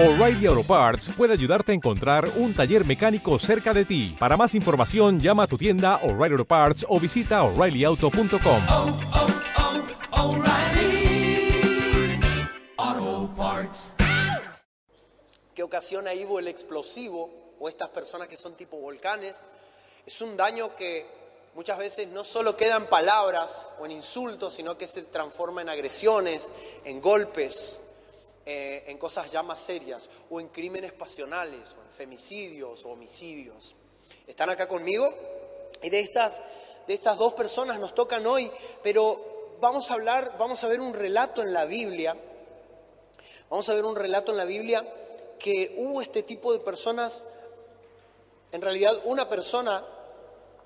O'Reilly Auto Parts puede ayudarte a encontrar un taller mecánico cerca de ti. Para más información, llama a tu tienda O'Reilly Auto Parts o visita oreillyauto.com. oh, oh, Parts. que ocasiona Ivo el explosivo o estas personas que son tipo volcanes, es un daño que muchas veces no solo queda en palabras o en insultos, sino que se transforma en agresiones, en golpes, eh, en cosas ya más serias, o en crímenes pasionales, o en femicidios o homicidios. ¿Están acá conmigo? Y de estas, de estas dos personas nos tocan hoy, pero vamos a hablar, vamos a ver un relato en la Biblia Vamos a ver un relato en la Biblia que hubo este tipo de personas, en realidad una persona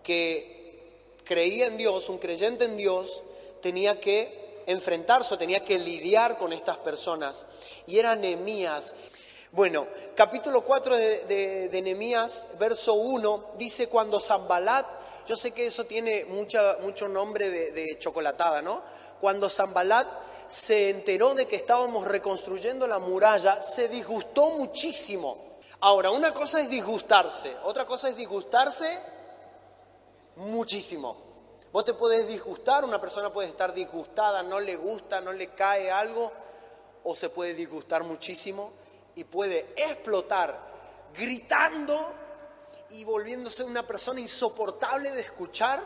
que creía en Dios, un creyente en Dios, tenía que enfrentarse, o tenía que lidiar con estas personas. Y era Nehemías. Bueno, capítulo 4 de, de, verso 1, dice cuando Zambalat, yo sé que eso tiene mucha, mucho nombre de, de chocolatada, ¿no? Cuando Zambalat se enteró de que estábamos reconstruyendo la muralla, se disgustó muchísimo. Ahora, una cosa es disgustarse, otra cosa es disgustarse muchísimo. Vos te podés disgustar, una persona puede estar disgustada, no le gusta, no le cae algo, o se puede disgustar muchísimo y puede explotar gritando y volviéndose una persona insoportable de escuchar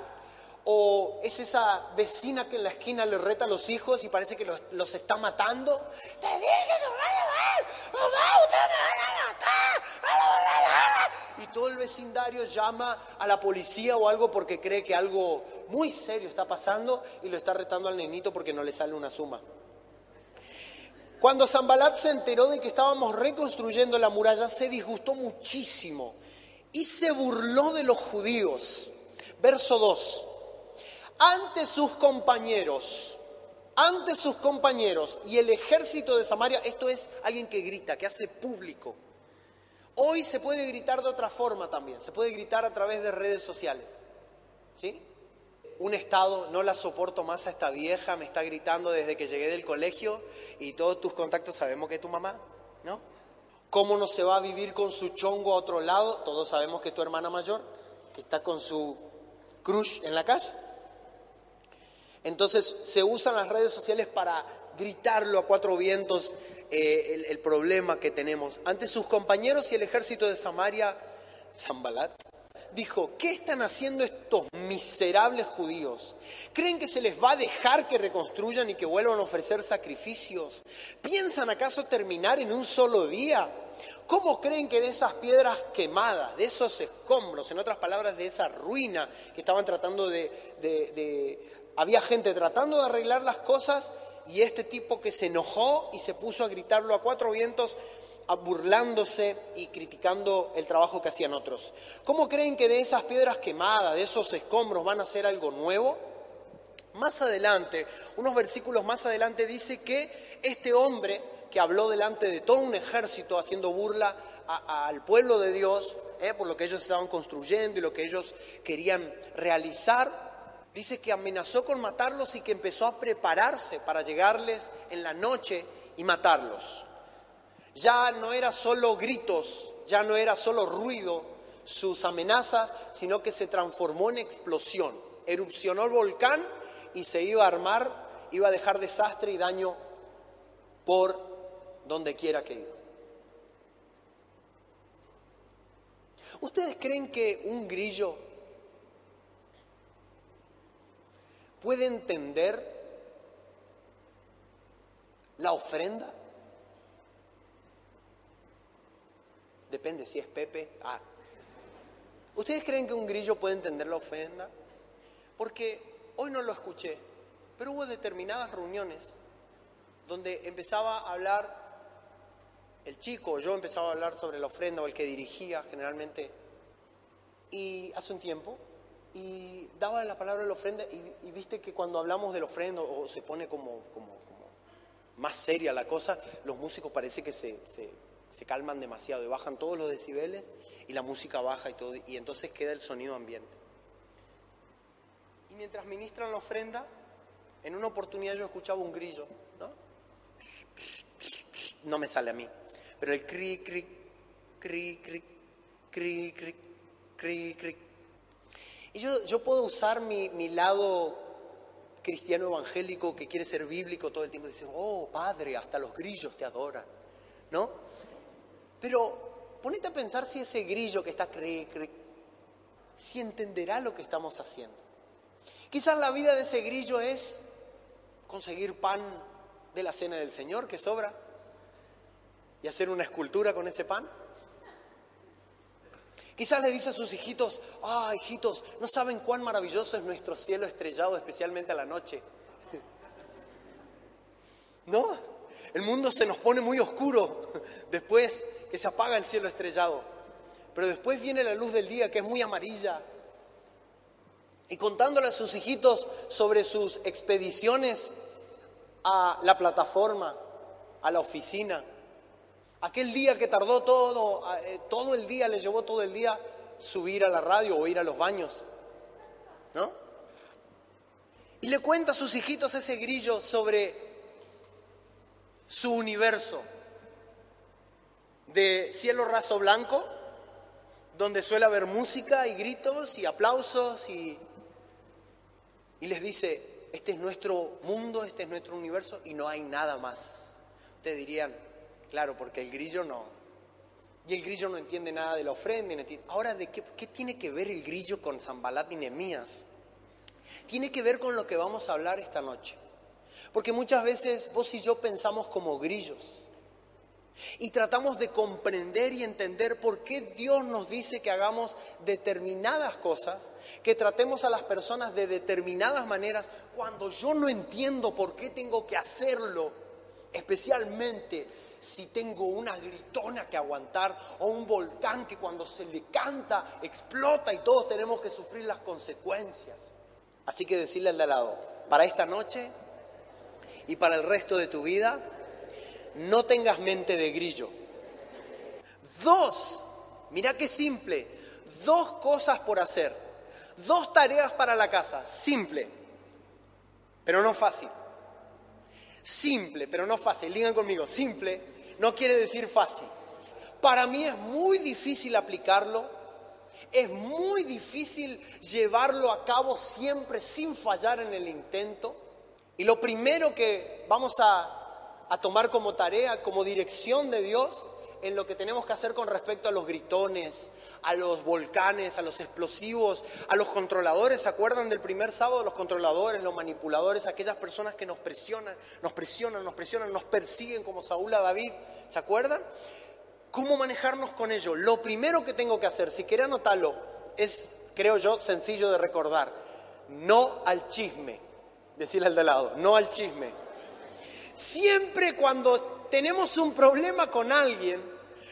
o es esa vecina que en la esquina le reta a los hijos y parece que los, los está matando. Te dije que nos van a matar, mamá, ustedes me van a matar, van a matar. Y todo el vecindario llama a la policía o algo porque cree que algo muy serio está pasando y lo está retando al nenito porque no le sale una suma. Cuando Zambalat se enteró de que estábamos reconstruyendo la muralla, se disgustó muchísimo y se burló de los judíos. Verso 2 ante sus compañeros, ante sus compañeros y el ejército de Samaria, esto es alguien que grita, que hace público. Hoy se puede gritar de otra forma también, se puede gritar a través de redes sociales. ¿Sí? Un estado, no la soporto más a esta vieja, me está gritando desde que llegué del colegio y todos tus contactos sabemos que es tu mamá, ¿no? ¿Cómo no se va a vivir con su chongo a otro lado? Todos sabemos que es tu hermana mayor, que está con su crush en la casa. Entonces se usan las redes sociales para gritarlo a cuatro vientos eh, el, problema que tenemos. Ante sus compañeros y el ejército de Samaria, Zambalat dijo, ¿qué están haciendo estos miserables judíos? ¿Creen que se les va a dejar que reconstruyan y que vuelvan a ofrecer sacrificios? ¿Piensan acaso terminar en un solo día? ¿Cómo creen que de esas piedras quemadas, de esos escombros, en otras palabras, de esa ruina que estaban tratando de había gente tratando de arreglar las cosas y este tipo que se enojó y se puso a gritarlo a cuatro vientos, burlándose y criticando el trabajo que hacían otros. ¿Cómo creen que de esas piedras quemadas, de esos escombros, van a hacer algo nuevo? Más adelante, unos versículos más adelante dice que este hombre que habló delante de todo un ejército haciendo burla al pueblo de Dios, eh, por lo que ellos estaban construyendo y lo que ellos querían realizar, Dice que amenazó con matarlos y que empezó a prepararse para llegarles en la noche y matarlos. Ya no era solo gritos, ya no era solo ruido sus amenazas, sino que se transformó en explosión. Erupcionó el volcán y se iba a armar, iba a dejar desastre y daño por donde quiera que iba. ¿Ustedes creen que un grillo puede entender la ofrenda? Depende si es Pepe. Ah. ¿Ustedes creen que un grillo puede entender la ofrenda? Porque hoy no lo escuché, pero hubo determinadas reuniones donde empezaba a hablar el chico, yo empezaba a hablar sobre la ofrenda o el que dirigía generalmente, y hace un tiempo, y daba la palabra de la ofrenda y, viste que cuando hablamos de la ofrenda o se pone como, como, más seria la cosa, los músicos parece que se, se, se, calman demasiado y bajan todos los decibeles y la música baja y todo, y entonces queda el sonido ambiente. Y mientras ministran la ofrenda, en una oportunidad yo escuchaba un grillo, ¿no? No me sale a mí. Pero el cri, cri, cri, cri, cri, cri, cri. Y yo, puedo usar mi, lado cristiano evangélico que quiere ser bíblico todo el tiempo. Dice, oh, Padre, hasta los grillos te adoran. ¿No? Pero ponete a pensar si ese grillo que está cri, cri, si entenderá lo que estamos haciendo. Quizás la vida de ese grillo es conseguir pan de la cena del Señor que sobra y hacer una escultura con ese pan. Quizás le dice a sus hijitos, ah, hijitos, no saben cuán maravilloso es nuestro cielo estrellado, especialmente a la noche. ¿No? El mundo se nos pone muy oscuro después que se apaga el cielo estrellado. Pero después viene la luz del día que es muy amarilla. Y contándole a sus hijitos sobre sus expediciones a la plataforma, a la oficina. Aquel día que tardó todo, eh, todo el día, le llevó todo el día subir a la radio o ir a los baños. ¿No? Y le cuenta a sus hijitos ese grillo sobre su universo de cielo raso blanco, donde suele haber música y gritos y aplausos y, y les dice, este es nuestro mundo, este es nuestro universo y no hay nada más. Ustedes dirían, claro, porque el grillo no. Y el grillo no entiende nada de la ofrenda. Ahora, ¿de qué, tiene que ver el grillo con Zambalat y Nemías? Tiene que ver con lo que vamos a hablar esta noche. Porque muchas veces vos y yo pensamos como grillos. Y tratamos de comprender y entender por qué Dios nos dice que hagamos determinadas cosas, que tratemos a las personas de determinadas maneras, cuando yo no entiendo por qué tengo que hacerlo, especialmente si tengo una gritona que aguantar o un volcán que cuando se le canta explota y todos tenemos que sufrir las consecuencias. Así que decirle al de al lado, para esta noche y para el resto de tu vida, no tengas mente de grillo. Dos, mira qué simple, dos cosas por hacer, dos tareas para la casa, simple, pero no fácil. Simple, pero no fácil. Digan conmigo, simple no quiere decir fácil. Para mí es muy difícil aplicarlo, es muy difícil llevarlo a cabo siempre sin fallar en el intento. Y lo primero que vamos a a tomar como tarea, como dirección de Dios en lo que tenemos que hacer con respecto a los gritones, a los volcanes, a los explosivos, a los controladores. ¿Se acuerdan del primer sábado? Los controladores, los manipuladores, aquellas personas que nos presionan, nos presionan, nos presionan, nos persiguen como Saúl a David. ¿Se acuerdan? ¿Cómo manejarnos con ello? Lo primero que tengo que hacer, si quiere anotarlo, es, creo yo, sencillo de recordar. No al chisme. Decirle al de lado, no al chisme. Siempre cuando tenemos un problema con alguien,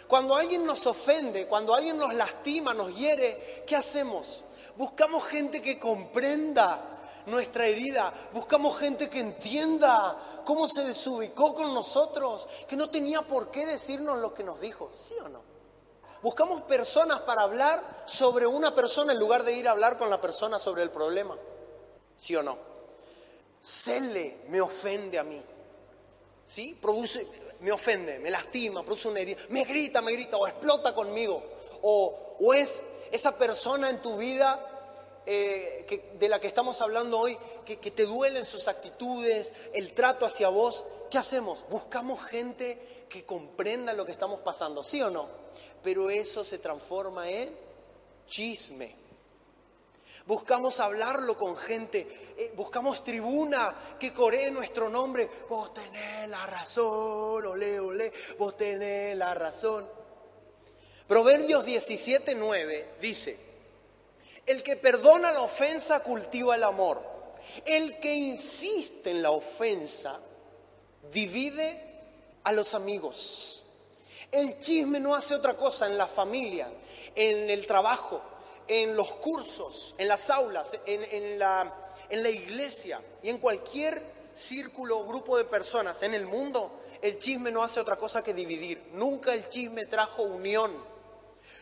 cuando alguien nos ofende, cuando alguien nos lastima, nos hiere, ¿qué hacemos? Buscamos gente que comprenda nuestra herida, buscamos gente que entienda cómo se desubicó con nosotros, que no tenía por qué decirnos lo que nos dijo, ¿sí o no? Buscamos personas para hablar sobre una persona en lugar de ir a hablar con la persona sobre el problema, ¿sí o no? Cele me ofende a mí. ¿sí? Produce, me ofende, me lastima, produce una herida, me grita, me grita, o explota conmigo, o, o es esa persona en tu vida eh, de la que estamos hablando hoy, que, que te duelen sus actitudes, el trato hacia vos, ¿qué hacemos? Buscamos gente que comprenda lo que estamos pasando, ¿sí o no? Pero eso se transforma en chisme. Buscamos hablarlo con gente, eh, buscamos tribuna que coree nuestro nombre. Vos tenés la razón, ole, ole, vos tenés la razón. Proverbios 17, 9 dice, el que perdona la ofensa cultiva el amor. El que insiste en la ofensa divide a los amigos. El chisme no hace otra cosa en la familia, en el trabajo, en los cursos, en las aulas, en, la, iglesia y en cualquier círculo o grupo de personas en el mundo, el chisme no hace otra cosa que dividir. Nunca el chisme trajo unión.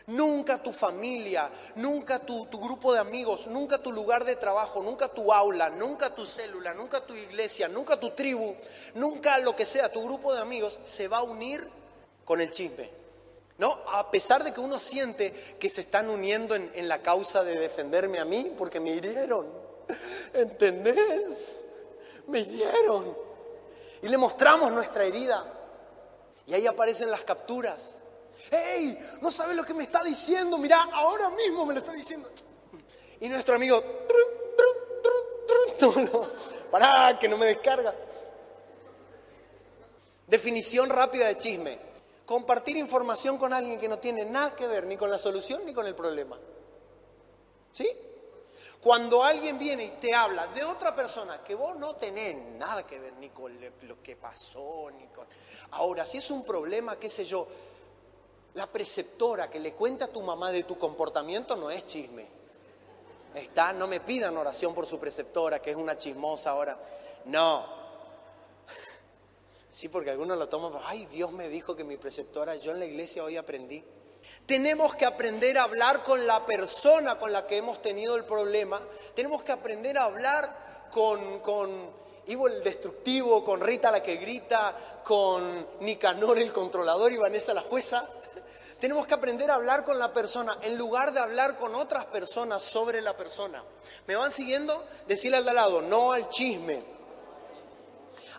Nunca tu familia, nunca tu, grupo de amigos, nunca tu lugar de trabajo, nunca tu aula, nunca tu célula, nunca tu iglesia, nunca tu tribu, nunca lo que sea, tu grupo de amigos se va a unir con el chisme. ¿No? A pesar de que uno siente que se están uniendo en, la causa de defenderme a mí porque me hirieron. ¿Entendés? Me hirieron. Y le mostramos nuestra herida. Y ahí aparecen las capturas. ¡Hey! ¿No sabes lo que me está diciendo? Mirá, ahora mismo me lo está diciendo. Y nuestro amigo, no, no, pará, que no me descarga. Definición rápida de chisme. Compartir información con alguien que no tiene nada que ver ni con la solución ni con el problema. ¿Sí? Cuando alguien viene y te habla de otra persona que vos no tenés nada que ver ni con lo que pasó, ni con... Ahora, si es un problema, qué sé yo, la preceptora que le cuenta a tu mamá de tu comportamiento no es chisme. Está, no me pidan oración por su preceptora, que es una chismosa ahora. No. Sí, porque algunos lo toman, ay, Dios me dijo que mi preceptora, yo en la iglesia hoy aprendí. Tenemos que aprender a hablar con la persona con la que hemos tenido el problema. Tenemos que aprender a hablar con, con Ivo el destructivo, con Rita la que grita, con Nicanor el controlador y Vanessa la jueza. Tenemos que aprender a hablar con la persona en lugar de hablar con otras personas sobre la persona. ¿Me van siguiendo? Decirle al de lado, no al chisme.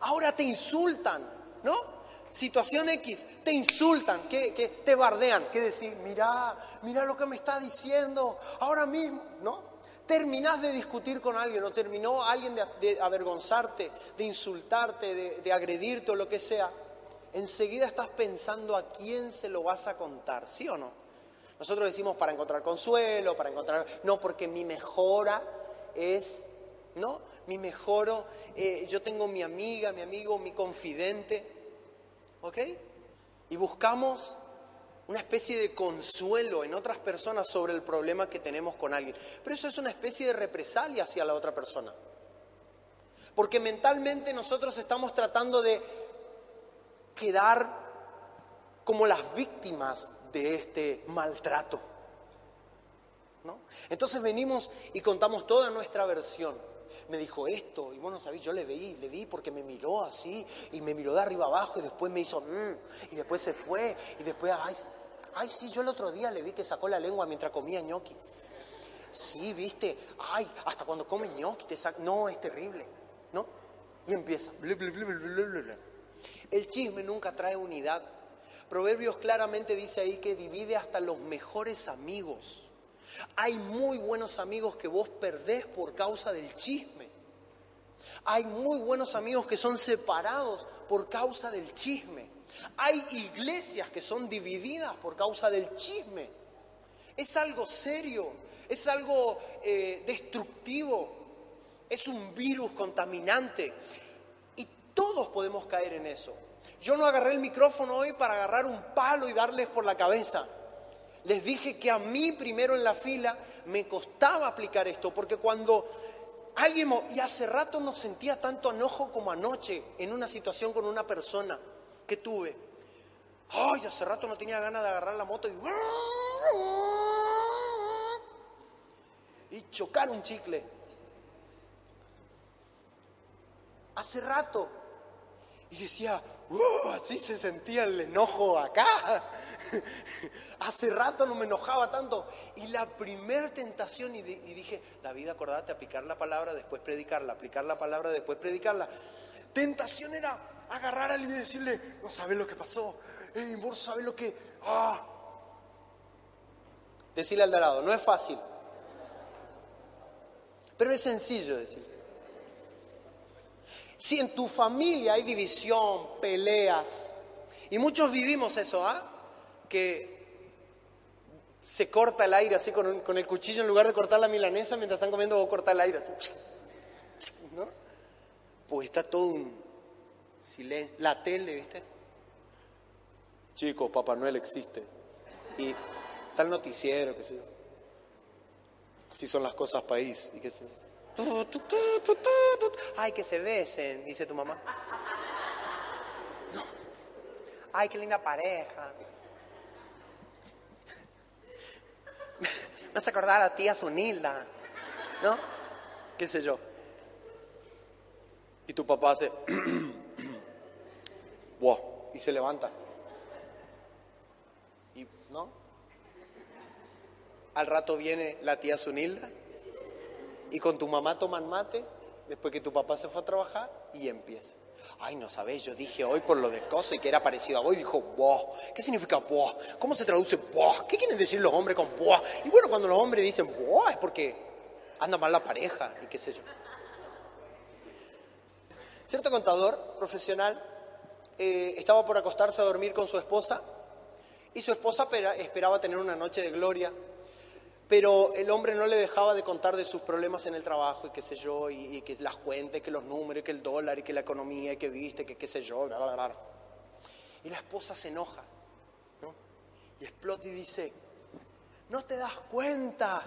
Ahora te insultan, ¿no? Situación X, te insultan, que, te bardean, que decir, mirá, mirá lo que me está diciendo, ahora mismo, ¿no? Terminás de discutir con alguien o terminó alguien de, de avergonzarte, de insultarte, de, de agredirte o lo que sea. Enseguida estás pensando a quién se lo vas a contar, ¿sí o no? Nosotros decimos para encontrar consuelo, para encontrar... No, porque mi mejora es, ¿no? Mi mejoro, eh, yo tengo mi amiga, mi amigo, mi confidente, ¿ok? Y buscamos una especie de consuelo en otras personas sobre el problema que tenemos con alguien. Pero eso es una especie de represalia hacia la otra persona. Porque mentalmente nosotros estamos tratando de quedar como las víctimas de este maltrato. ¿no? Entonces venimos y contamos toda nuestra versión. Me dijo esto, y bueno, sabéis, yo le vi, le vi porque me miró así, y me miró de arriba abajo, y después me hizo, "Mm", y después se fue, y después, ay, ay, sí, yo el otro día le vi que sacó la lengua mientras comía ñoqui. Sí, viste, ay, hasta cuando come ñoqui te saca, no, es terrible, ¿no? Y empieza. El chisme nunca trae unidad. Proverbios claramente dice ahí que divide hasta los mejores amigos. Hay muy buenos amigos que vos perdés por causa del chisme. Hay muy buenos amigos que son separados por causa del chisme. Hay iglesias que son divididas por causa del chisme. Es algo serio, es algo eh, destructivo, es un virus contaminante. Y todos podemos caer en eso. Yo no agarré el micrófono hoy para agarrar un palo y darles por la cabeza. Les dije que a mí primero en la fila me costaba aplicar esto, porque cuando alguien, y hace rato no sentía tanto enojo como anoche en una situación con una persona que tuve. Ay, hace rato no tenía ganas de agarrar la moto y, y chocar un chicle. Hace rato. Y decía, "Uh, así se sentía el enojo acá. Hace rato no me enojaba tanto. Y la primer tentación, y, di- y dije, David, acordate, aplicar la palabra, después predicarla, aplicar la palabra, después predicarla. Tentación era agarrar a alguien y decirle, no sabes lo que pasó, Ey, vos sabes lo que... Ah. Decirle al de al lado, no es fácil. Pero es sencillo decirle. Si en tu familia hay división, peleas, y muchos vivimos eso, ¿ah? Que se corta el aire así con, un- con el cuchillo en lugar de cortar la milanesa mientras están comiendo vos cortar el aire. así, ¿No? Pues está todo un silencio. La tele, ¿viste? Chicos, Papá Noel existe. Y está el noticiero, qué sé yo. Así son las cosas país. Y qué sé yo. Ay, que se besen, dice tu mamá. Ay, qué linda pareja. Me hace acordar a la tía Sunilda, ¿no? ¿Qué sé yo? Y tu papá hace... wow, y se levanta. Y, ¿no? Al rato viene la tía Sunilda y con tu mamá toman mate después que tu papá se fue a trabajar y empieza. Ay, no sabés, yo dije hoy por lo del coso y que era parecido a vos y dijo vos. ¿Qué significa vos? ¿Cómo se traduce vos? ¿Qué quieren decir los hombres con vos? Y bueno, cuando los hombres dicen vos es porque anda mal la pareja y qué sé yo. Cierto contador profesional eh, estaba por acostarse a dormir con su esposa y su esposa espera- esperaba tener una noche de gloria, pero el hombre no le dejaba de contar de sus problemas en el trabajo y qué sé yo, y, que las cuentas, que los números, y que el dólar, y que la economía, y que viste, que qué sé yo, bla, bla, bla. Y la esposa se enoja, ¿no? Y explota y dice, ¿no te das cuenta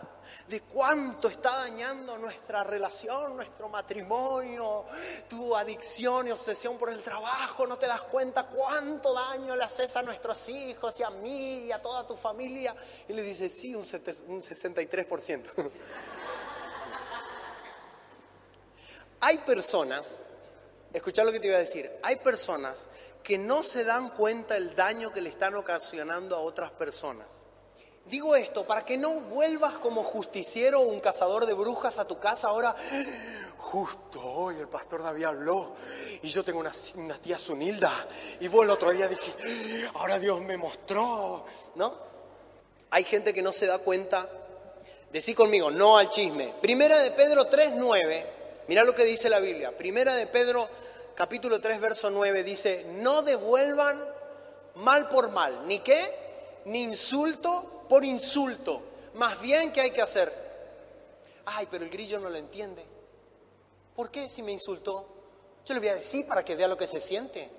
de cuánto está dañando nuestra relación, nuestro matrimonio, tu adicción y obsesión por el trabajo? ¿No te das cuenta cuánto daño le haces a nuestros hijos y a mí y a toda tu familia? Y le dice, sí, un, sete- un 63%. Hay personas, escuchá lo que te iba a decir, hay personas que no se dan cuenta el daño que le están ocasionando a otras personas. Digo esto para que no vuelvas como justiciero o un cazador de brujas a tu casa ahora. Justo hoy el pastor David habló y yo tengo una, una tía Sunilda y vos el otro día dije, ahora Dios me mostró, ¿no? Hay gente que no se da cuenta. Decí conmigo, no al chisme. Primera de Pedro 3, 9. Mirá lo que dice la Biblia. Primera de Pedro, capítulo 3, verso 9, dice, no devuelvan mal por mal. ¿Ni qué? Ni insulto por insulto. Más bien, ¿qué hay que hacer? Ay, pero el grillo no lo entiende. ¿Por qué si me insultó? Yo le voy a decir para que vea lo que se siente.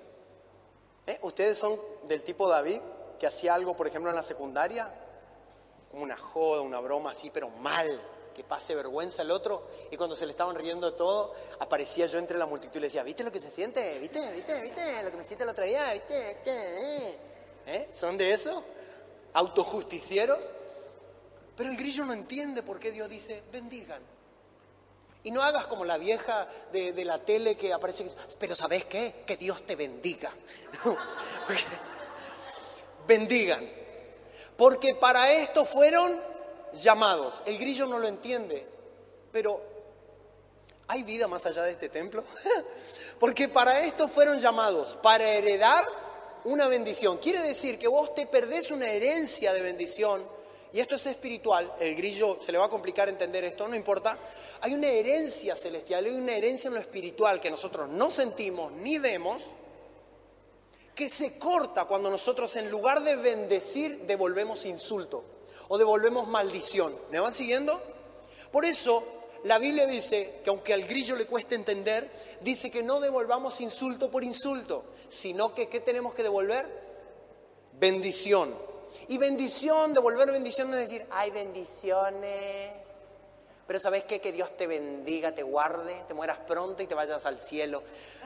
¿Eh? ¿Ustedes son del tipo David que hacía algo, por ejemplo, en la secundaria? Como una joda, una broma así, pero mal, que pase vergüenza el otro. Y cuando se le estaban riendo de todo, aparecía yo entre la multitud y le decía, ¿viste lo que se siente? ¿Viste? ¿Viste? ¿Viste? Lo que me siente el otro día, ¿viste? ¿Viste? ¿Eh? ¿Eh? ¿Son de eso? ¿Autojusticieros? Pero el grillo no entiende por qué Dios dice, bendigan. Y no hagas como la vieja de, la tele que aparece, y dice, pero ¿sabes qué? Que Dios te bendiga. Bendigan. Porque para esto fueron llamados. El grillo no lo entiende, pero ¿hay vida más allá de este templo? Porque para esto fueron llamados, para heredar una bendición. Quiere decir que vos te perdés una herencia de bendición, y esto es espiritual, el grillo se le va a complicar entender esto, no importa. Hay una herencia celestial, hay una herencia en lo espiritual que nosotros no sentimos ni vemos, que se corta cuando nosotros en lugar de bendecir devolvemos insulto o devolvemos maldición. ¿Me van siguiendo? Por eso la Biblia dice que aunque al grillo le cueste entender, dice que no devolvamos insulto por insulto, sino que ¿qué tenemos que devolver? Bendición. Y bendición, devolver bendición no es decir, hay bendiciones. Pero ¿sabes qué? Que Dios te bendiga, te guarde, te mueras pronto y te vayas al cielo.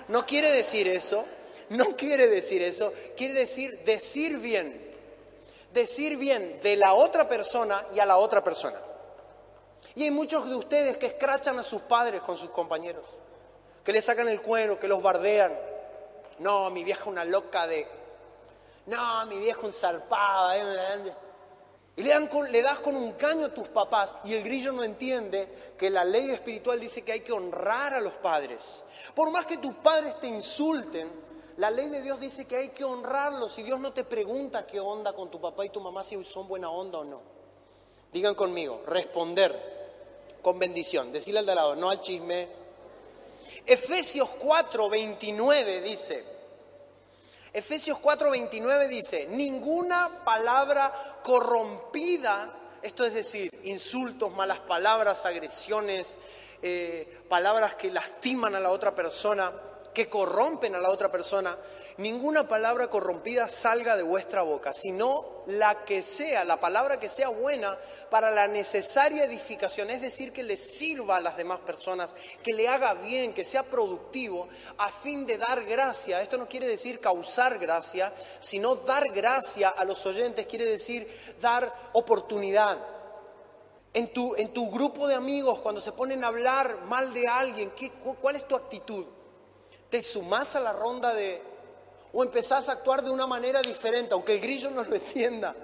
No quiere decir eso, no quiere decir eso, quiere decir decir bien. Decir bien de la otra persona y a la otra persona. Y hay muchos de ustedes que escrachan a sus padres con sus compañeros, que le sacan el cuero, que los bardean. No, mi vieja una loca de... No, mi vieja un zarpada. eh, Y le, dan con- le das con un caño a tus papás y el grillo no entiende que la ley espiritual dice que hay que honrar a los padres. Por más que tus padres te insulten, la ley de Dios dice que hay que honrarlos y Dios no te pregunta qué onda con tu papá y tu mamá si son buena onda o no. Digan conmigo, responder con bendición. Decirle al de al lado, no al chisme. Efesios 4, 29 dice, Efesios 4:29 dice, ninguna palabra corrompida, esto es decir, insultos, malas palabras, agresiones, eh, palabras que lastiman a la otra persona, que corrompen a la otra persona, ninguna palabra corrompida salga de vuestra boca, sino la que sea, la palabra que sea buena para la necesaria edificación, es decir, que le sirva a las demás personas, que le haga bien, que sea productivo, a fin de dar gracia. Esto no quiere decir causar gracia, sino dar gracia a los oyentes, quiere decir dar oportunidad. En tu, en tu grupo de amigos, cuando se ponen a hablar mal de alguien, ¿qué, cu- ¿cuál es tu actitud? ¿Te sumás a la ronda de... o empezás a actuar de una manera diferente, aunque el grillo no lo entienda?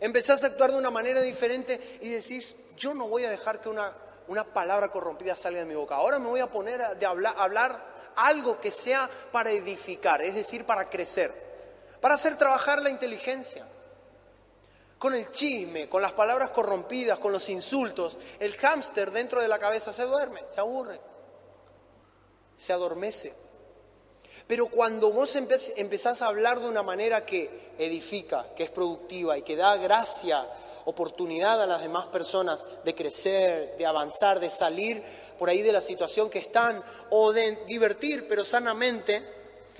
Empezás a actuar de una manera diferente y decís, yo no voy a dejar que una, una palabra corrompida salga de mi boca. Ahora me voy a poner de a hablar algo que sea para edificar, es decir, para crecer, para hacer trabajar la inteligencia. Con el chisme, con las palabras corrompidas, con los insultos, el hámster dentro de la cabeza se duerme, se aburre, se adormece. Pero cuando vos empezás a hablar de una manera que edifica, que es productiva y que da gracia, oportunidad a las demás personas de crecer, de avanzar, de salir por ahí de la situación que están o de divertir, pero sanamente,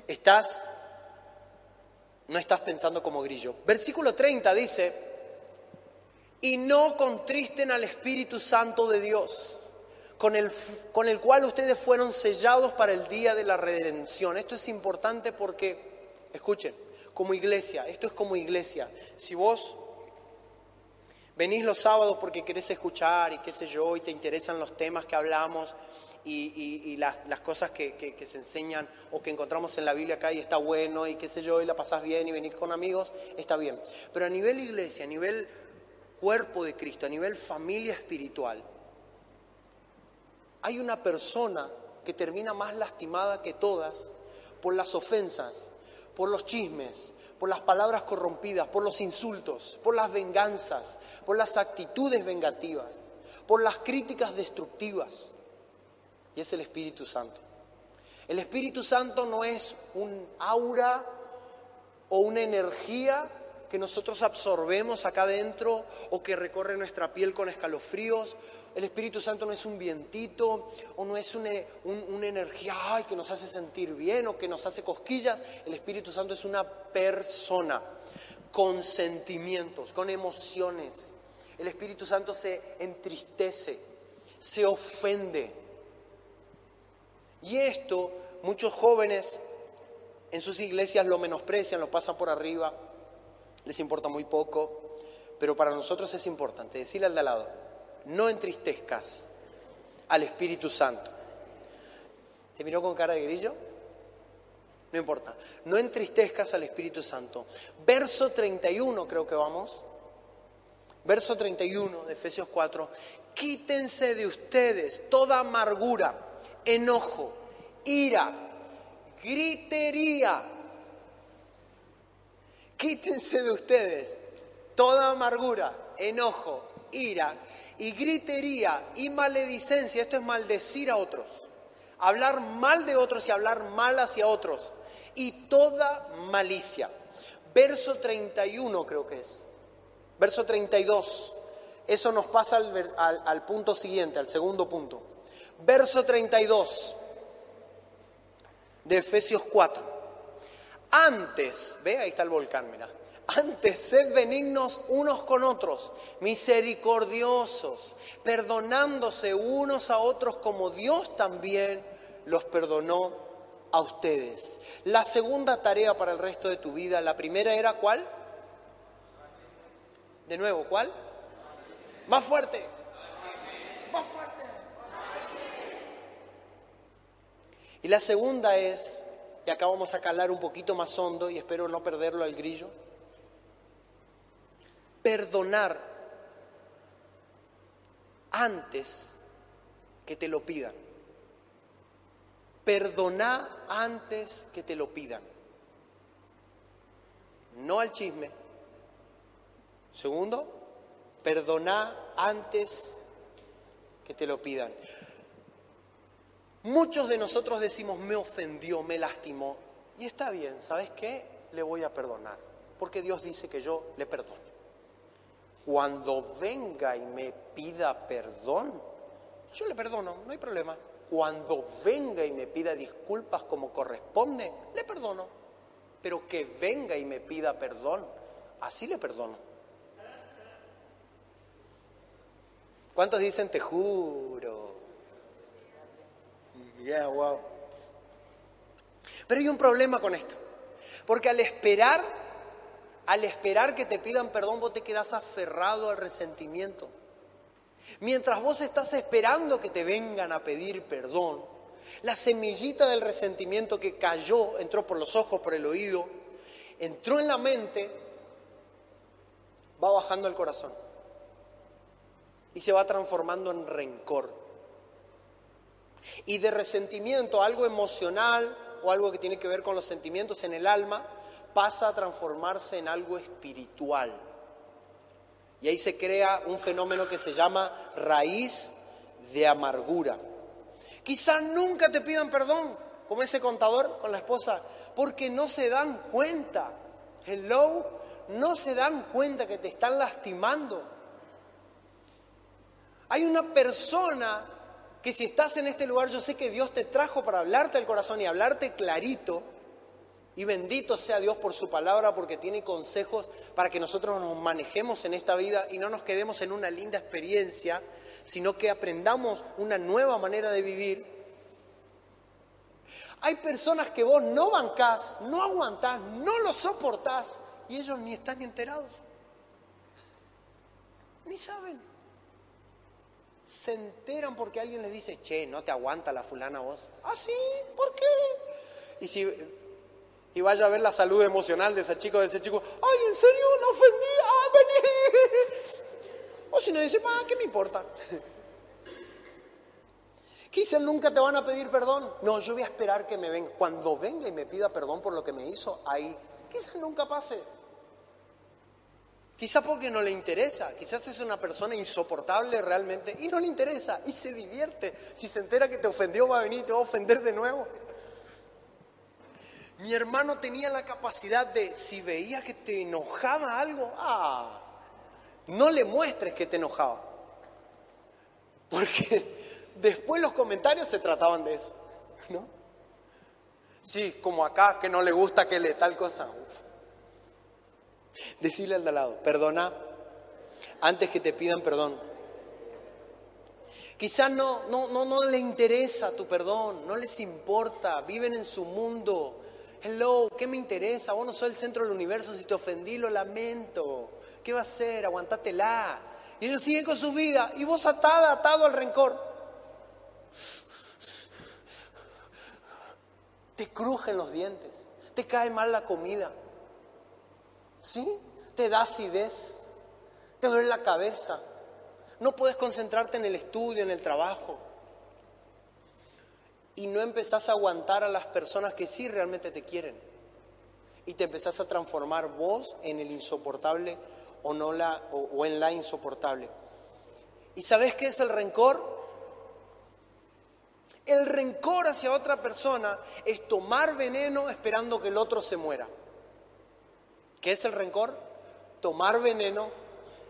estás, no estás pensando como grillo. Versículo 30 dice, y no contristen al Espíritu Santo de Dios, con el, con el cual ustedes fueron sellados para el día de la redención. Esto es importante porque, escuchen, como iglesia, esto es como iglesia, si vos venís los sábados porque querés escuchar y qué sé yo, y te interesan los temas que hablamos y, las, cosas que, se enseñan o que encontramos en la Biblia acá y está bueno y qué sé yo, y la pasás bien y venís con amigos, está bien. Pero a nivel iglesia, a nivel cuerpo de Cristo, a nivel familia espiritual, hay una persona que termina más lastimada que todas por las ofensas, por los chismes, por las palabras corrompidas, por los insultos, por las venganzas, por las actitudes vengativas, por las críticas destructivas. Y es el Espíritu Santo. El Espíritu Santo no es un aura o una energía que nosotros absorbemos acá adentro o que recorre nuestra piel con escalofríos el Espíritu Santo no es un vientito o no es una, energía que nos hace sentir bien o que nos hace cosquillas. El Espíritu Santo es una persona con sentimientos, con emociones. El Espíritu Santo se entristece, se ofende. Y esto muchos jóvenes en sus iglesias lo menosprecian, lo pasan por arriba, les importa muy poco, pero para nosotros es importante decirle al de al lado, no entristezcas al Espíritu Santo. ¿Te miró con cara de grillo? No importa. No entristezcas al Espíritu Santo. Verso 31 creo que vamos. Verso 31 de Efesios 4. Quítense de ustedes toda amargura, enojo, ira, gritería. Quítense de ustedes toda amargura, enojo, ira y gritería y maledicencia, esto es maldecir a otros, hablar mal de otros y hablar mal hacia otros, y toda malicia. Verso 31 creo que es, verso 32, eso nos pasa al, punto siguiente, al segundo punto. Verso 32 de Efesios 4. Antes, ve, ahí está el volcán, mira. Antes, sed benignos unos con otros, misericordiosos, perdonándose unos a otros como Dios también los perdonó a ustedes. La segunda tarea para el resto de tu vida, la primera era ¿cuál? De nuevo, ¿cuál? Más fuerte. Más fuerte. Y la segunda es, y acá vamos a calar un poquito más hondo y espero no perderlo al grillo perdonar antes que te lo pidan. Perdoná antes que te lo pidan. No al chisme. Segundo, perdoná antes que te lo pidan. Muchos de nosotros decimos, me ofendió, me lastimó. Y está bien, ¿sabes qué? Le voy a perdonar. Porque Dios dice que yo le perdono. Cuando venga y me pida perdón, yo le perdono, no hay problema. Cuando venga y me pida disculpas como corresponde, le perdono. Pero que venga y me pida perdón, así le perdono. ¿Cuántos dicen te juro? Yeah, wow. Pero hay un problema con esto. Porque al esperar al esperar que te pidan perdón, vos te quedas aferrado al resentimiento. Mientras vos estás esperando que te vengan a pedir perdón, la semillita del resentimiento que cayó, entró por los ojos, por el oído, entró en la mente, va bajando el corazón y se va transformando en rencor. Y de resentimiento, algo emocional o algo que tiene que ver con los sentimientos en el alma, pasa a transformarse en algo espiritual. Y ahí se crea un fenómeno que se llama raíz de amargura. Quizás nunca te pidan perdón, como ese contador con la esposa, porque no se dan cuenta. Hello, no se dan cuenta que te están lastimando. Hay una persona que si estás en este lugar, yo sé que Dios te trajo para hablarte al corazón y hablarte clarito. Y bendito sea Dios por su palabra porque tiene consejos para que nosotros nos manejemos en esta vida y no nos quedemos en una linda experiencia, sino que aprendamos una nueva manera de vivir. Hay personas que vos no bancás, no aguantás, no lo soportás y ellos ni están enterados. Ni saben. Se enteran porque alguien les dice, che, no te aguanta la fulana vos. ¿Ah, sí? ¿Por qué? Y si y vaya a ver la salud emocional de ese chico, de ese chico, ay, ¿en serio? ¿La ofendí? ¡Ah, vení! O si no dice, ah, ¿qué me importa? Quizás nunca te van a pedir perdón. No, yo voy a esperar que me venga. Cuando venga y me pida perdón por lo que me hizo, ahí, quizás nunca pase. Quizás porque no le interesa, quizás es una persona insoportable realmente y no le interesa y se divierte. Si se entera que te ofendió, va a venir y te va a ofender de nuevo. Mi hermano tenía la capacidad de, si veía que te enojaba algo, ah, no le muestres que te enojaba. Porque después los comentarios se trataban de eso, ¿no? Sí, como acá, que no le gusta que le tal cosa. Decirle al de lado, perdona antes que te pidan perdón. Quizás no, no, no, no le interesa tu perdón, no les importa, viven en su mundo, Hello, ¿qué me interesa? Vos no sos el centro del universo, si te ofendí lo lamento. ¿Qué va a hacer? Aguantátela. Y ellos siguen con su vida y vos atada, atado al rencor. Te crujen los dientes, te cae mal la comida. ¿Sí? Te da acidez, te duele la cabeza. No puedes concentrarte en el estudio, en el trabajo y no empezás a aguantar a las personas que sí realmente te quieren. Y te empezás a transformar vos en el insoportable o, no la, o, en la insoportable. ¿Y sabes qué es el rencor? El rencor hacia otra persona es tomar veneno esperando que el otro se muera. ¿Qué es el rencor? Tomar veneno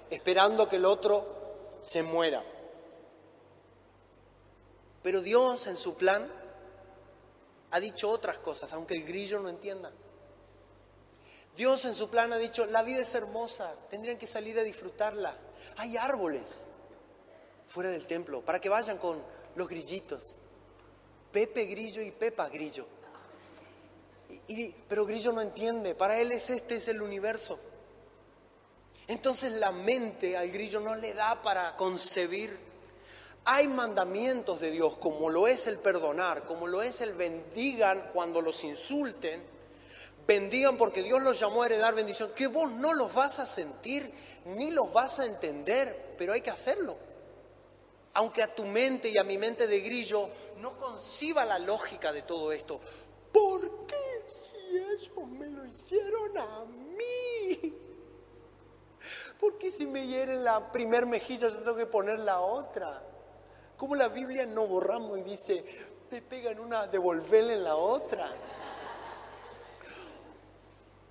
esperando que el otro se muera. Pero Dios en su plan ha dicho otras cosas, aunque el grillo no entienda. Dios en su plan ha dicho, la vida es hermosa, tendrían que salir a disfrutarla. Hay árboles fuera del templo para que vayan con los grillitos. Pepe Grillo y Pepa Grillo. Y, pero Grillo no entiende, para él es este es el universo. Entonces la mente al grillo no le da para concebir hay mandamientos de Dios, como lo es el perdonar, como lo es el bendigan cuando los insulten, bendigan porque Dios los llamó a heredar bendición, que vos no los vas a sentir ni los vas a entender, pero hay que hacerlo. Aunque a tu mente y a mi mente de grillo no conciba la lógica de todo esto. ¿Por qué si ellos me lo hicieron a mí? ¿Por qué si me hieren la primer mejilla yo tengo que poner la otra? ¿Cómo la Biblia no borramos y dice, te pegan una, devolverle la otra?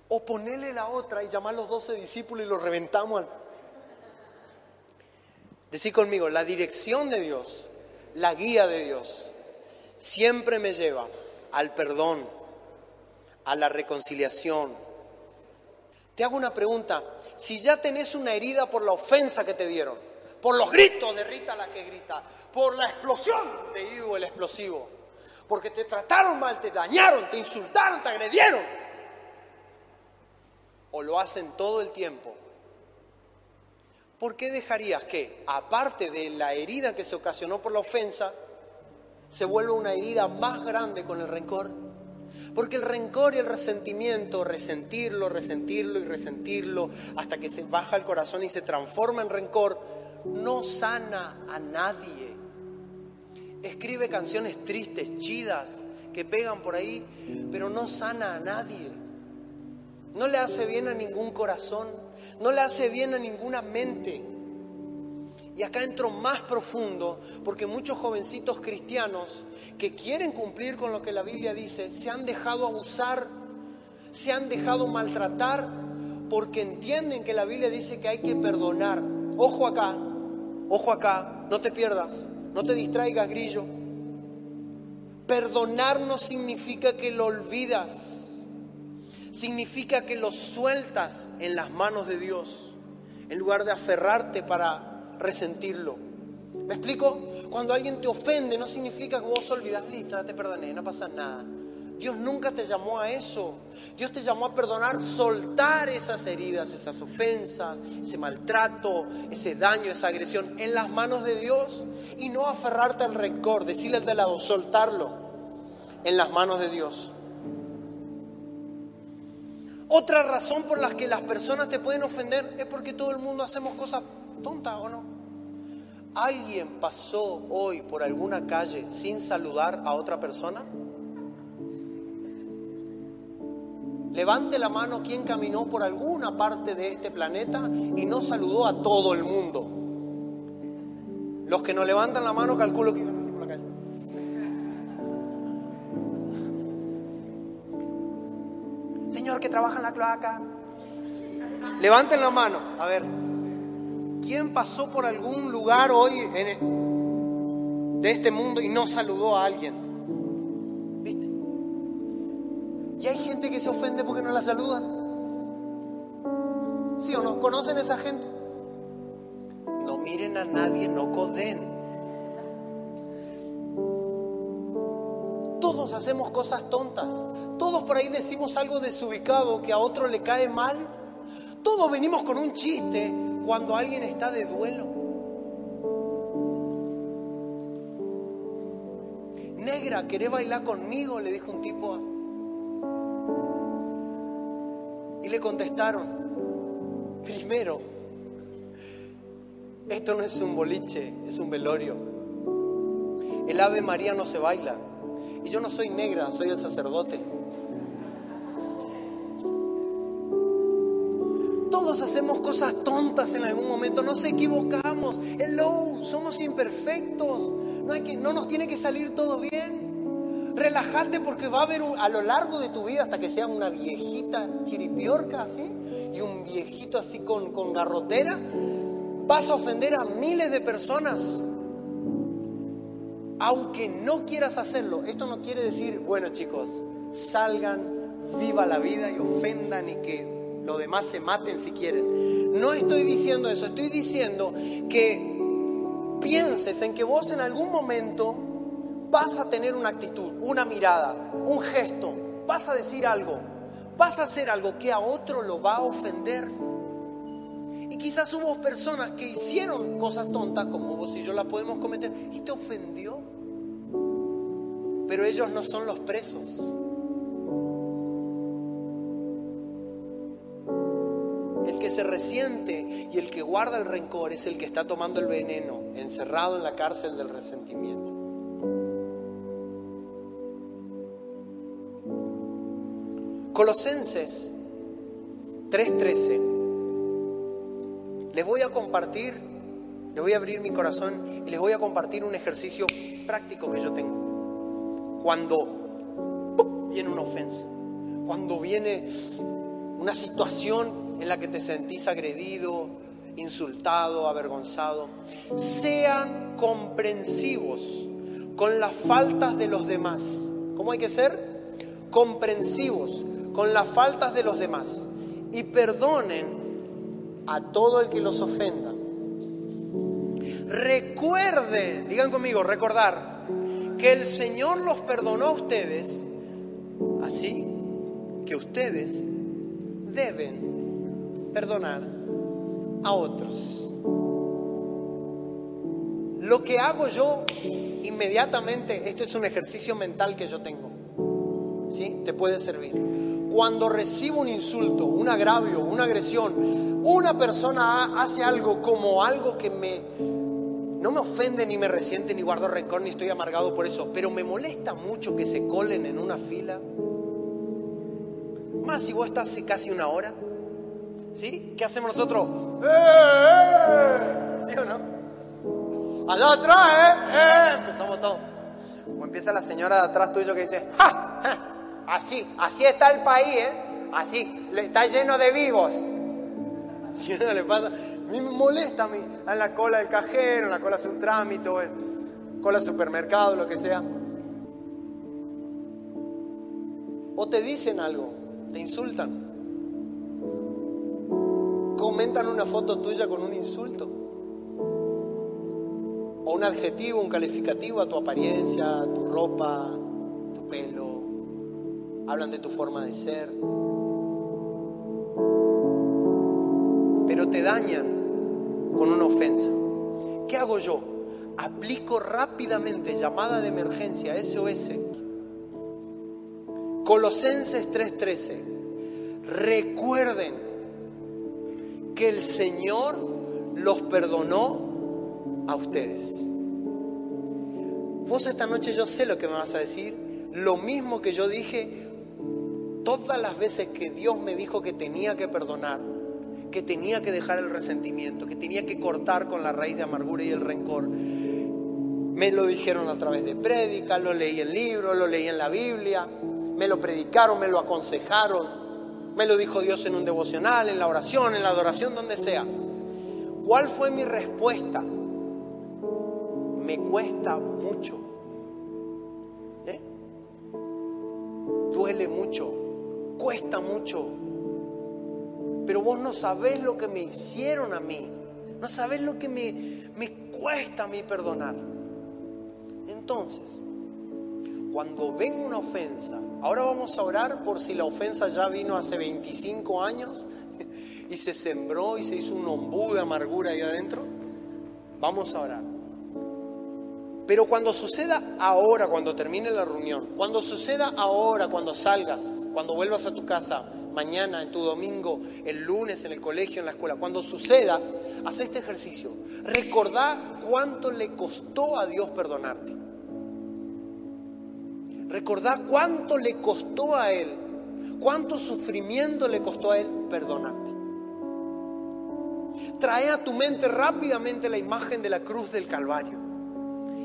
O ponerle la otra y llamar a los doce discípulos y los reventamos. Decir conmigo, la dirección de Dios, la guía de Dios, siempre me lleva al perdón, a la reconciliación. Te hago una pregunta, si ya tenés una herida por la ofensa que te dieron, por los gritos de Rita la que grita, por la explosión de Ivo el explosivo, porque te trataron mal, te dañaron, te insultaron, te agredieron. O lo hacen todo el tiempo. ¿Por qué dejarías que, aparte de la herida que se ocasionó por la ofensa, se vuelva una herida más grande con el rencor? Porque el rencor y el resentimiento, resentirlo, resentirlo y resentirlo, hasta que se baja el corazón y se transforma en rencor, no sana a nadie. Escribe canciones tristes, chidas, que pegan por ahí, pero no sana a nadie. No le hace bien a ningún corazón, no le hace bien a ninguna mente. Y acá entro más profundo porque muchos jovencitos cristianos que quieren cumplir con lo que la Biblia dice se han dejado abusar, se han dejado maltratar porque entienden que la Biblia dice que hay que perdonar. Ojo acá, ojo acá, no te pierdas, no te distraigas, grillo. Perdonar no significa que lo olvidas, significa que lo sueltas en las manos de Dios, en lugar de aferrarte para resentirlo. ¿Me explico? Cuando alguien te ofende no significa que vos olvidas, listo, ya te perdoné, no pasa nada. Dios nunca te llamó a eso. Dios te llamó a perdonar, soltar esas heridas, esas ofensas, ese maltrato, ese daño, esa agresión en las manos de Dios y no aferrarte al rencor, decirle de lado, soltarlo en las manos de Dios. Otra razón por la que las personas te pueden ofender es porque todo el mundo hacemos cosas tontas o no. ¿Alguien pasó hoy por alguna calle sin saludar a otra persona? Levante la mano quien caminó por alguna parte de este planeta y no saludó a todo el mundo. Los que no levantan la mano calculo que iban así por la calle. Señor que trabaja en la cloaca. Levanten la mano. A ver. ¿Quién pasó por algún lugar hoy en de este mundo y no saludó a alguien? Y hay gente que se ofende porque no la saludan. ¿Sí o no? ¿Conocen a esa gente? No miren a nadie, no coden. Todos hacemos cosas tontas. Todos por ahí decimos algo desubicado que a otro le cae mal. Todos venimos con un chiste cuando alguien está de duelo. Negra, ¿querés bailar conmigo? Le dijo un tipo. a- Le contestaron, primero, esto no es un boliche, es un velorio. El Ave María no se baila. Y yo no soy negra, soy el sacerdote. Todos hacemos cosas tontas en algún momento, nos equivocamos. Hello, somos imperfectos. No, hay que, no nos tiene que salir todo bien. Relájate porque va a haber un- a lo largo de tu vida hasta que seas una viejita chiripiorca así y un viejito así con, con garrotera. Vas a ofender a miles de personas. Aunque no quieras hacerlo, esto no quiere decir, bueno chicos, salgan, viva la vida y ofendan y que los demás se maten si quieren. No estoy diciendo eso, estoy diciendo que pienses en que vos en algún momento vas a tener una actitud, una mirada, un gesto, vas a decir algo, vas a hacer algo que a otro lo va a ofender. Y quizás hubo personas que hicieron cosas tontas como vos y yo las podemos cometer y te ofendió. Pero ellos no son los presos. El que se resiente y el que guarda el rencor es el que está tomando el veneno, encerrado en la cárcel del resentimiento. Colosenses 3:13. Les voy a compartir, les voy a abrir mi corazón y les voy a compartir un ejercicio práctico que yo tengo. Cuando viene una ofensa, cuando viene una situación en la que te sentís agredido, insultado, avergonzado, sean comprensivos con las faltas de los demás. ¿Cómo hay que ser? Comprensivos con las faltas de los demás y perdonen a todo el que los ofenda. Recuerden, digan conmigo, recordar que el Señor los perdonó a ustedes, así que ustedes deben perdonar a otros. Lo que hago yo inmediatamente, esto es un ejercicio mental que yo tengo. ¿sí? Te puede servir. Cuando recibo un insulto, un agravio, una agresión, una persona hace algo como algo que me no me ofende ni me resiente ni guardo rencor ni estoy amargado por eso, pero me molesta mucho que se colen en una fila. Más si vos estás hace casi una hora. ¿Sí? ¿Qué hacemos nosotros? ¡Eh, eh! ¿Sí o no? Allá atrás, ¿eh? ¡Eh! Empezamos todos. O empieza la señora de atrás tuyo que dice, ¡Ja! ¡Ja! Así, así está el país, ¿eh? Así, está lleno de vivos. Si no le pasa, me molesta a mí, en la cola del cajero, en la cola de un trámite, en cola del supermercado, lo que sea. O te dicen algo, te insultan. Comentan una foto tuya con un insulto. O un adjetivo, un calificativo a tu apariencia, a tu ropa, tu pelo. Hablan de tu forma de ser. Pero te dañan con una ofensa. ¿Qué hago yo? Aplico rápidamente llamada de emergencia SOS. Colosenses 3:13. Recuerden que el Señor los perdonó a ustedes. Vos esta noche yo sé lo que me vas a decir, lo mismo que yo dije todas las veces que Dios me dijo que tenía que perdonar, que tenía que dejar el resentimiento, que tenía que cortar con la raíz de amargura y el rencor. Me lo dijeron a través de prédicas, lo leí en libros, lo leí en la Biblia, me lo predicaron, me lo aconsejaron, me lo dijo Dios en un devocional, en la oración, en la adoración, donde sea. ¿Cuál fue mi respuesta? Me cuesta mucho. ¿Eh? Duele mucho, cuesta mucho. Pero vos no sabés lo que me hicieron a mí. No sabés lo que me, me cuesta a mí perdonar. Entonces, cuando venga una ofensa, ahora vamos a orar por si la ofensa ya vino hace 25 años y se sembró y se hizo un ombú de amargura ahí adentro. Vamos a orar. Pero cuando suceda ahora, cuando termine la reunión, cuando suceda ahora, cuando salgas, cuando vuelvas a tu casa, mañana, en tu domingo, el lunes, en el colegio, en la escuela, cuando suceda, haz este ejercicio. Recordá cuánto le costó a Dios perdonarte. Recordá cuánto le costó a Él, cuánto sufrimiento le costó a Él perdonarte. Trae a tu mente rápidamente la imagen de la cruz del Calvario.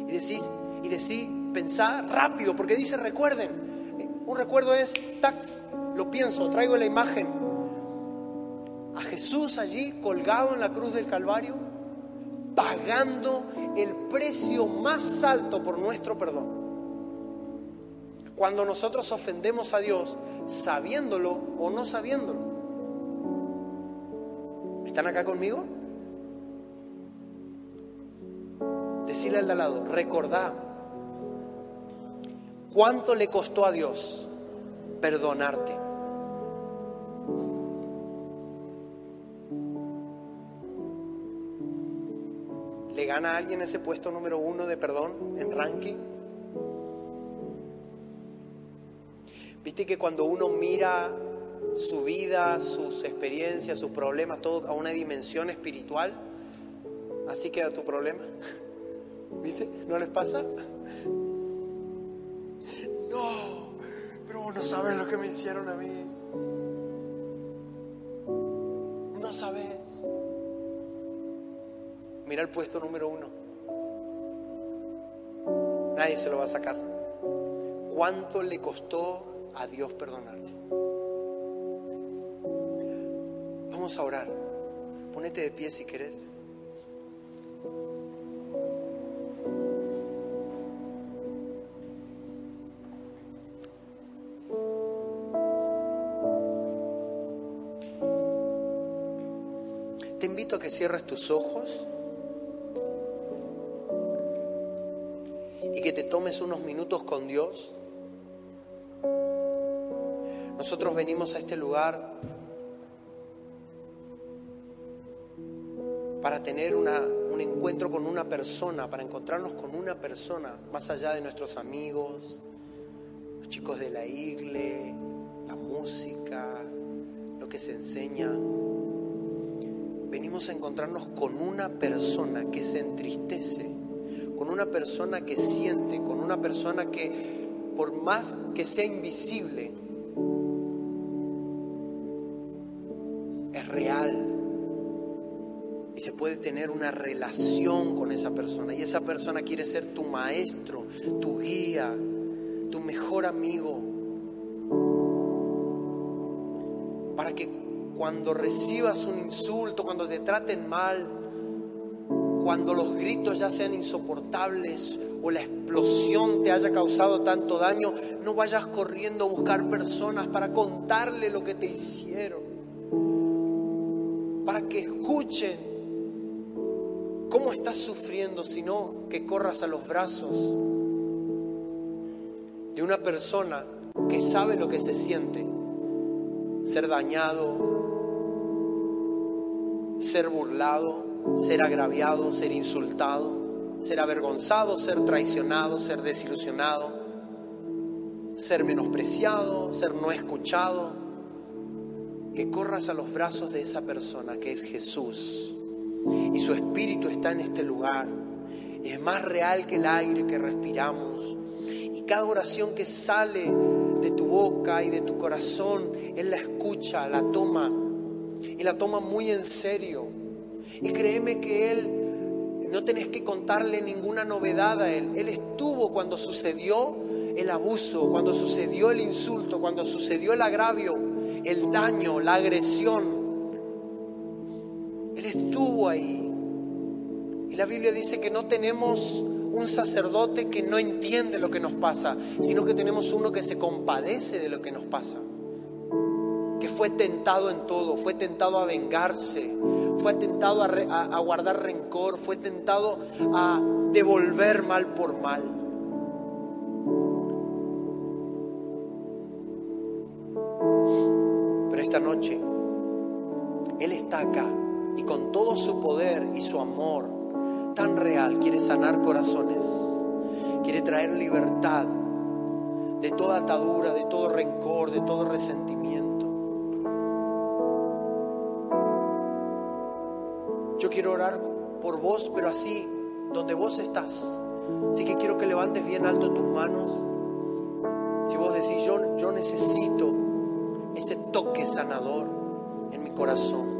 Y decís, y decís, pensá rápido, porque dice, recuerden, un recuerdo es, tax, lo pienso, traigo la imagen. A Jesús allí colgado en la cruz del Calvario, pagando el precio más alto por nuestro perdón. Cuando nosotros ofendemos a Dios, sabiéndolo o no sabiéndolo. ¿Están acá conmigo? Decirle al de al lado, recordá cuánto le costó a Dios perdonarte. ¿Le gana a alguien ese puesto número uno de perdón en ranking? Viste que cuando uno mira su vida, sus experiencias, sus problemas, todo a una dimensión espiritual, así queda tu problema. ¿Viste? ¿No les pasa? No, pero vos no sabes lo que me hicieron a mí. No sabes. Mira el puesto número uno. Nadie se lo va a sacar. ¿Cuánto le costó a Dios perdonarte? Vamos a orar. Ponete de pie si querés. Cierres tus ojos y que te tomes unos minutos con Dios. Nosotros venimos a este lugar para tener una, un encuentro con una persona, para encontrarnos con una persona, más allá de nuestros amigos, los chicos de la iglesia, la música, lo que se enseña. Venimos a encontrarnos con una persona que se entristece, con una persona que siente, con una persona que por más que sea invisible, es real y se puede tener una relación con esa persona y esa persona quiere ser tu maestro, tu guía, tu mejor amigo. Cuando recibas un insulto, cuando te traten mal, cuando los gritos ya sean insoportables o la explosión te haya causado tanto daño, no vayas corriendo a buscar personas para contarle lo que te hicieron, para que escuchen cómo estás sufriendo, sino que corras a los brazos de una persona que sabe lo que se siente, ser dañado, ser burlado, ser agraviado, ser insultado, ser avergonzado, ser traicionado, ser desilusionado, ser menospreciado, ser no escuchado, que corras a los brazos de esa persona que es Jesús y su espíritu está en este lugar. Es más real que el aire que respiramos. Y cada oración que sale de tu boca y de tu corazón, Él la escucha, la toma la toma muy en serio. Y créeme que Él, no tenés que contarle ninguna novedad a Él. Él estuvo cuando sucedió el abuso, cuando sucedió el insulto, cuando sucedió el agravio, el daño, la agresión. Él estuvo ahí. Y la Biblia dice que no tenemos un sacerdote que no entiende lo que nos pasa, sino que tenemos uno que se compadece de lo que nos pasa. Fue tentado en todo, fue tentado a vengarse, fue tentado a guardar rencor, fue tentado a devolver mal por mal. Pero esta noche, Él está acá y con todo su poder y su amor tan real quiere sanar corazones, quiere traer libertad de toda atadura, de todo rencor, de todo resentimiento. Yo quiero orar por vos, pero así, donde vos estás. Así que quiero que levantes bien alto tus manos. Si vos decís, yo, yo necesito ese toque sanador en mi corazón.